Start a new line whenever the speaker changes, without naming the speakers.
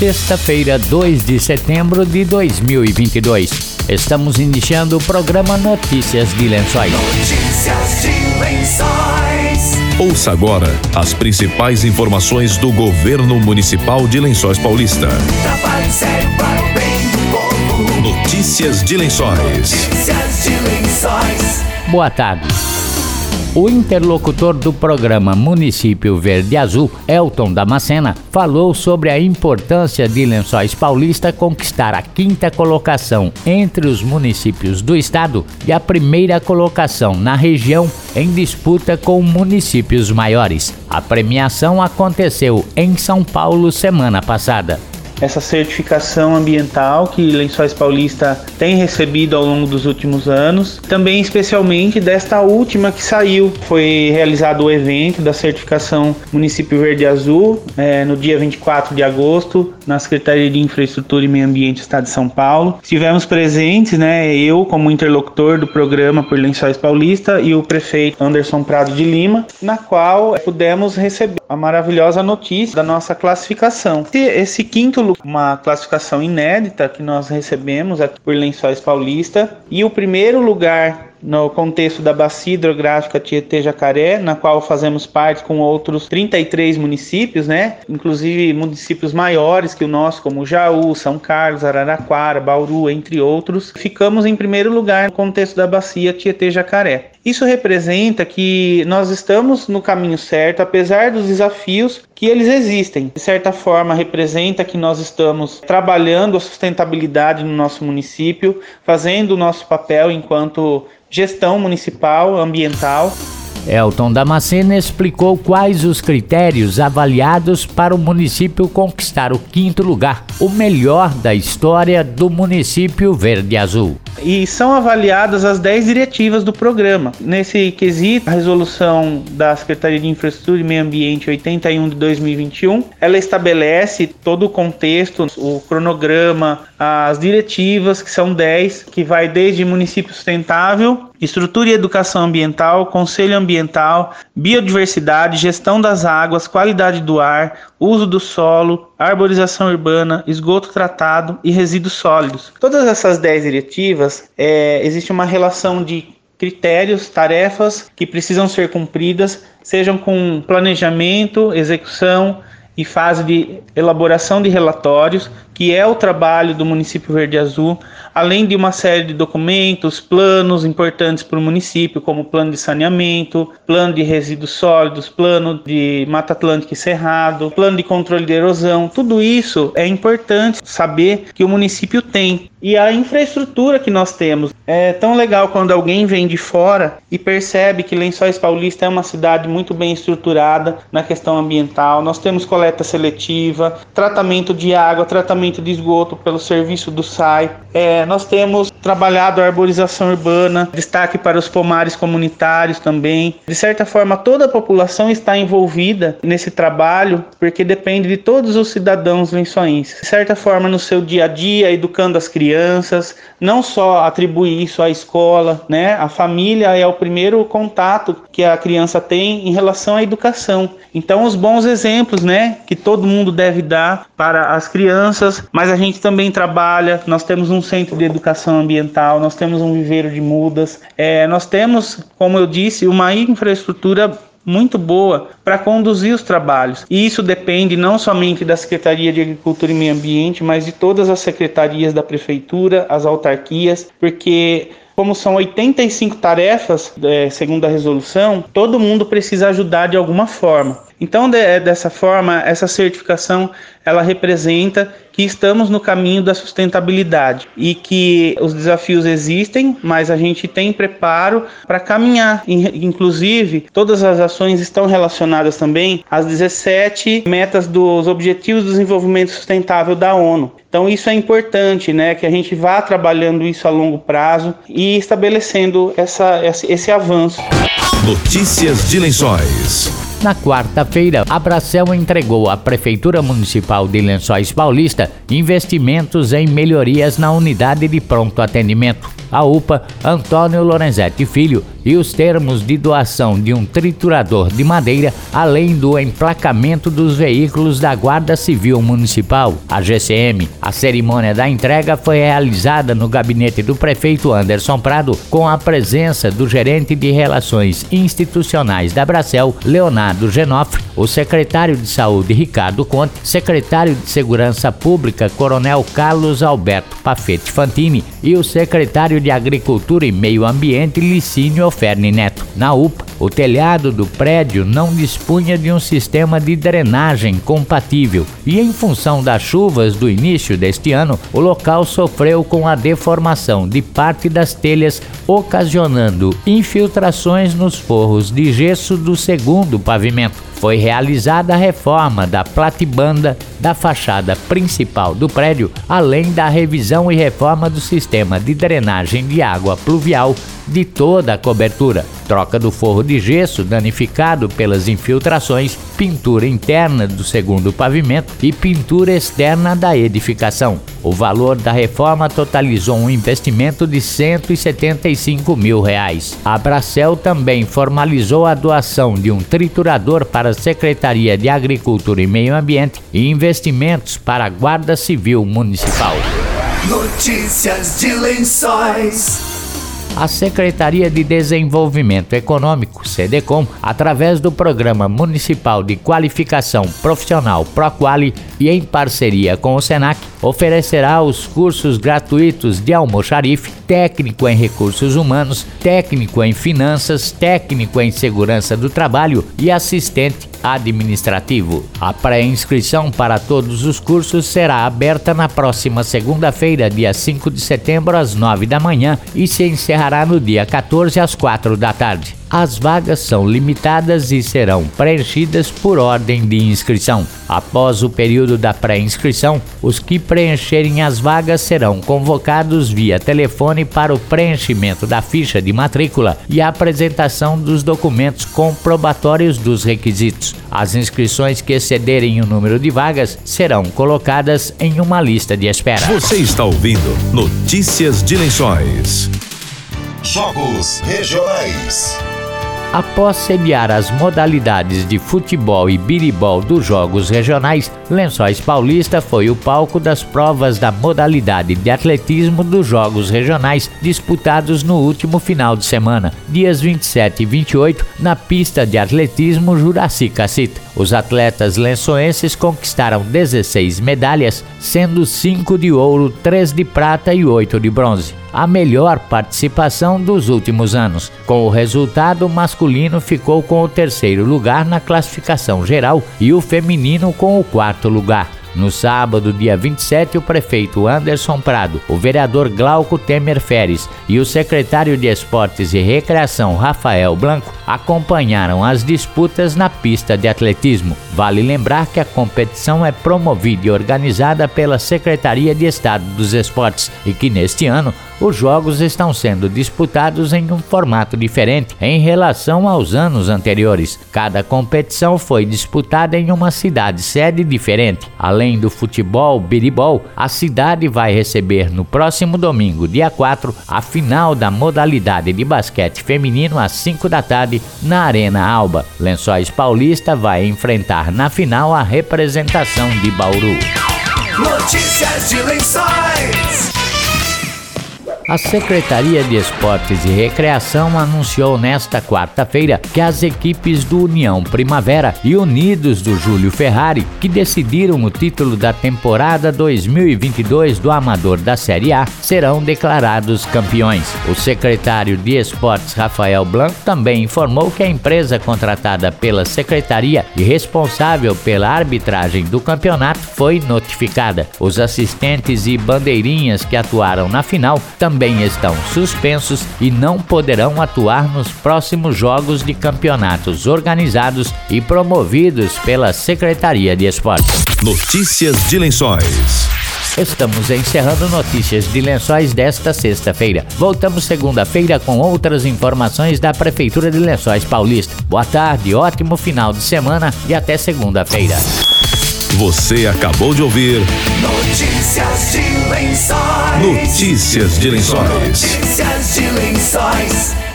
sexta-feira, 2 de setembro de 2022. Estamos iniciando o programa Notícias de Lençóis.
Notícias de Lençóis.
Ouça agora as principais informações do governo municipal de Lençóis Paulista. Notícias de Lençóis.
Notícias de Lençóis.
Boa tarde. O interlocutor do programa Município Verde Azul, Elton Damascena, falou sobre a importância de Lençóis Paulista conquistar a quinta colocação entre os municípios do estado e a primeira colocação na região em disputa com municípios maiores. A premiação aconteceu em São Paulo semana passada
essa certificação ambiental que Lençóis Paulista tem recebido ao longo dos últimos anos. Também, especialmente, desta última que saiu. Foi realizado o evento da certificação Município Verde Azul é, no dia 24 de agosto, na Secretaria de Infraestrutura e Meio Ambiente do Estado de São Paulo. Estivemos presentes, né, eu como interlocutor do programa por Lençóis Paulista e o prefeito Anderson Prado de Lima, na qual pudemos receber a maravilhosa notícia da nossa classificação. Esse quinto uma classificação inédita que nós recebemos aqui por Lençóis Paulista e o primeiro lugar no contexto da bacia hidrográfica Tietê-Jacaré, na qual fazemos parte com outros 33 municípios, né? Inclusive municípios maiores que o nosso, como Jaú, São Carlos, Araraquara, Bauru, entre outros. Ficamos em primeiro lugar no contexto da bacia Tietê-Jacaré. Isso representa que nós estamos no caminho certo, apesar dos desafios que eles existem. De certa forma, representa que nós estamos trabalhando a sustentabilidade no nosso município, fazendo o nosso papel enquanto gestão municipal ambiental.
Elton Damasceno explicou quais os critérios avaliados para o município conquistar o quinto lugar, o melhor da história do município Verde Azul
e são avaliadas as 10 diretivas do programa. Nesse quesito, a resolução da Secretaria de Infraestrutura e Meio Ambiente 81 de 2021, ela estabelece todo o contexto, o cronograma, as diretivas, que são 10, que vai desde município sustentável, estrutura e educação ambiental, conselho ambiental, biodiversidade, gestão das águas, qualidade do ar, uso do solo, arborização urbana, esgoto tratado e resíduos sólidos. Todas essas 10 diretivas, é, existe uma relação de critérios, tarefas que precisam ser cumpridas, sejam com planejamento, execução e fase de elaboração de relatórios, que é o trabalho do município Verde Azul, além de uma série de documentos, planos importantes para o município, como plano de saneamento, plano de resíduos sólidos, plano de Mata Atlântica e Cerrado, plano de controle de erosão. Tudo isso é importante saber que o município tem. E a infraestrutura que nós temos é tão legal quando alguém vem de fora e percebe que Lençóis Paulista é uma cidade muito bem estruturada na questão ambiental. Nós temos coleta seletiva, tratamento de água, tratamento de esgoto pelo serviço do SAI. É, nós temos trabalhado a arborização urbana, destaque para os pomares comunitários também. De certa forma, toda a população está envolvida nesse trabalho, porque depende de todos os cidadãos lençoenses. De certa forma, no seu dia a dia, educando as crianças, não só atribuir isso à escola, né? A família é o primeiro contato que a criança tem em relação à educação. Então, os bons exemplos, né, que todo mundo deve dar para as crianças, mas a gente também trabalha, nós temos um centro de educação ambiental, nós temos um viveiro de mudas, é, nós temos, como eu disse, uma infraestrutura muito boa para conduzir os trabalhos. E isso depende não somente da Secretaria de Agricultura e Meio Ambiente, mas de todas as secretarias da prefeitura, as autarquias, porque como são 85 tarefas, é, segundo a resolução, todo mundo precisa ajudar de alguma forma. Então, de, é, dessa forma, essa certificação ela representa que estamos no caminho da sustentabilidade e que os desafios existem, mas a gente tem preparo para caminhar. Inclusive, todas as ações estão relacionadas também às 17 metas dos Objetivos do Desenvolvimento Sustentável da ONU. Então isso é importante, né, que a gente vá trabalhando isso a longo prazo e estabelecendo essa, esse avanço.
Notícias de Lençóis.
Na quarta-feira, a Bracel entregou à Prefeitura Municipal de Lençóis Paulista investimentos em melhorias na unidade de pronto atendimento. A UPA Antônio Lorenzetti Filho e os termos de doação de um triturador de madeira, além do emplacamento dos veículos da Guarda Civil Municipal, a GCM. A cerimônia da entrega foi realizada no gabinete do prefeito Anderson Prado, com a presença do gerente de Relações Institucionais da Bracel, Leonardo Genofre, o secretário de Saúde Ricardo Conte, secretário de Segurança Pública Coronel Carlos Alberto Pafete Fantini e o secretário de Agricultura e Meio Ambiente Licínio Ferne Neto. Na UPA, o telhado do prédio não dispunha de um sistema de drenagem compatível e, em função das chuvas do início deste ano, o local sofreu com a deformação de parte das telhas, ocasionando infiltrações nos forros de gesso do segundo pavimento foi realizada a reforma da platibanda da fachada principal do prédio, além da revisão e reforma do sistema de drenagem de água pluvial de toda a cobertura, troca do forro de gesso danificado pelas infiltrações, pintura interna do segundo pavimento e pintura externa da edificação. O valor da reforma totalizou um investimento de 175 mil reais. A Bracel também formalizou a doação de um triturador para a Secretaria de Agricultura e Meio Ambiente e investimentos para a Guarda Civil Municipal.
Notícias de Lençóis.
A Secretaria de Desenvolvimento Econômico, SEDECOM, através do Programa Municipal de Qualificação Profissional ProQuali e em parceria com o SENAC, oferecerá os cursos gratuitos de almoxarife, técnico em recursos humanos, técnico em finanças, técnico em segurança do trabalho e assistente administrativo. A pré-inscrição para todos os cursos será aberta na próxima segunda-feira, dia 5 de setembro, às 9 da manhã e se encerrará no dia 14 às 4 da tarde. As vagas são limitadas e serão preenchidas por ordem de inscrição. Após o período da pré-inscrição, os que preencherem as vagas serão convocados via telefone para o preenchimento da ficha de matrícula e a apresentação dos documentos comprobatórios dos requisitos. As inscrições que excederem o número de vagas serão colocadas em uma lista de espera.
Você está ouvindo Notícias de Lençóis.
Jogos regionais.
Após sediar as modalidades de futebol e biribol dos Jogos Regionais, Lençóis Paulista foi o palco das provas da modalidade de atletismo dos Jogos Regionais disputados no último final de semana, dias 27 e 28, na pista de atletismo Juraci Cacita. Os atletas lençoenses conquistaram 16 medalhas, sendo 5 de ouro, 3 de prata e 8 de bronze a melhor participação dos últimos anos. Com o resultado, o masculino ficou com o terceiro lugar na classificação geral e o feminino com o quarto lugar. No sábado, dia 27, o prefeito Anderson Prado, o vereador Glauco Temer Feres e o secretário de Esportes e Recreação Rafael Blanco acompanharam as disputas na pista de atletismo. Vale lembrar que a competição é promovida e organizada pela Secretaria de Estado dos Esportes e que neste ano os jogos estão sendo disputados em um formato diferente em relação aos anos anteriores. Cada competição foi disputada em uma cidade sede diferente. Além do futebol biribol, a cidade vai receber no próximo domingo, dia 4, a final da modalidade de basquete feminino às 5 da tarde na Arena Alba. Lençóis Paulista vai enfrentar na final a representação de Bauru.
Notícias de Lençóis.
A Secretaria de Esportes e Recreação anunciou nesta quarta-feira que as equipes do União Primavera e Unidos do Júlio Ferrari, que decidiram o título da temporada 2022 do Amador da Série A, serão declarados campeões. O secretário de Esportes Rafael Blanco também informou que a empresa contratada pela secretaria e responsável pela arbitragem do campeonato foi notificada. Os assistentes e bandeirinhas que atuaram na final também também estão suspensos e não poderão atuar nos próximos jogos de campeonatos organizados e promovidos pela Secretaria de Esportes.
Notícias de Lençóis.
Estamos encerrando notícias de Lençóis desta sexta-feira. Voltamos segunda-feira com outras informações da Prefeitura de Lençóis Paulista. Boa tarde, ótimo final de semana e até segunda-feira.
Você acabou de ouvir
Notícias de Lençóis.
Notícias de Lençóis.
Notícias de Lençóis.